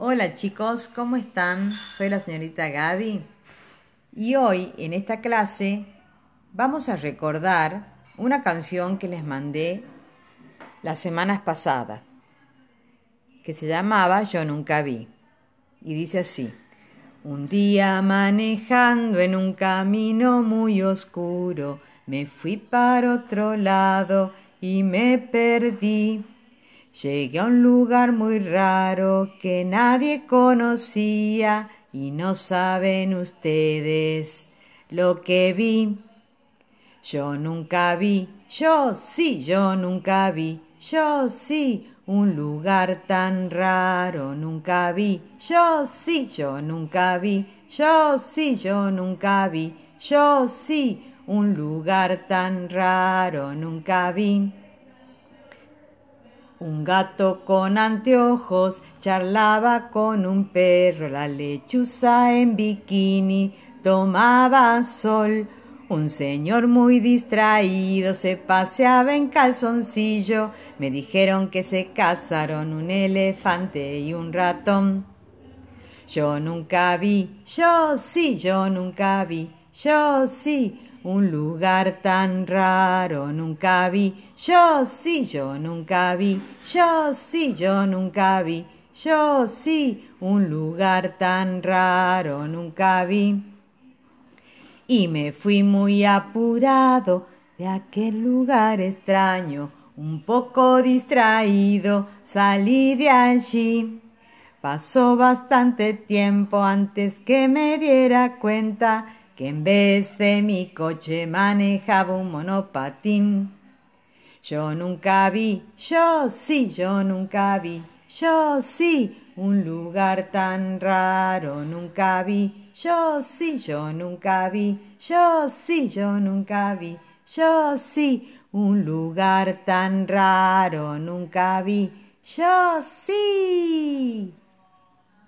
Hola chicos, ¿cómo están? Soy la señorita Gaby y hoy en esta clase vamos a recordar una canción que les mandé las semanas pasadas, que se llamaba Yo Nunca Vi y dice así. Un día manejando en un camino muy oscuro, me fui para otro lado y me perdí. Llegué a un lugar muy raro que nadie conocía y no saben ustedes lo que vi. Yo nunca vi, yo sí, yo nunca vi, yo sí, un lugar tan raro nunca vi, yo sí, yo nunca vi, yo sí, yo nunca vi, yo sí, un lugar tan raro nunca vi. Un gato con anteojos charlaba con un perro, la lechuza en bikini tomaba sol. Un señor muy distraído se paseaba en calzoncillo. Me dijeron que se casaron un elefante y un ratón. Yo nunca vi, yo sí, yo nunca vi, yo sí, un lugar tan raro nunca vi. Yo sí, yo nunca vi, yo sí, yo nunca vi, yo sí, un lugar tan raro nunca vi y me fui muy apurado de aquel lugar extraño, un poco distraído, salí de allí. Pasó bastante tiempo antes que me diera cuenta que en vez de mi coche manejaba un monopatín. Yo nunca vi, yo sí, yo nunca vi, yo sí, un lugar tan raro nunca vi, yo sí, yo nunca vi, yo sí, yo nunca vi, yo sí, un lugar tan raro nunca vi, yo sí.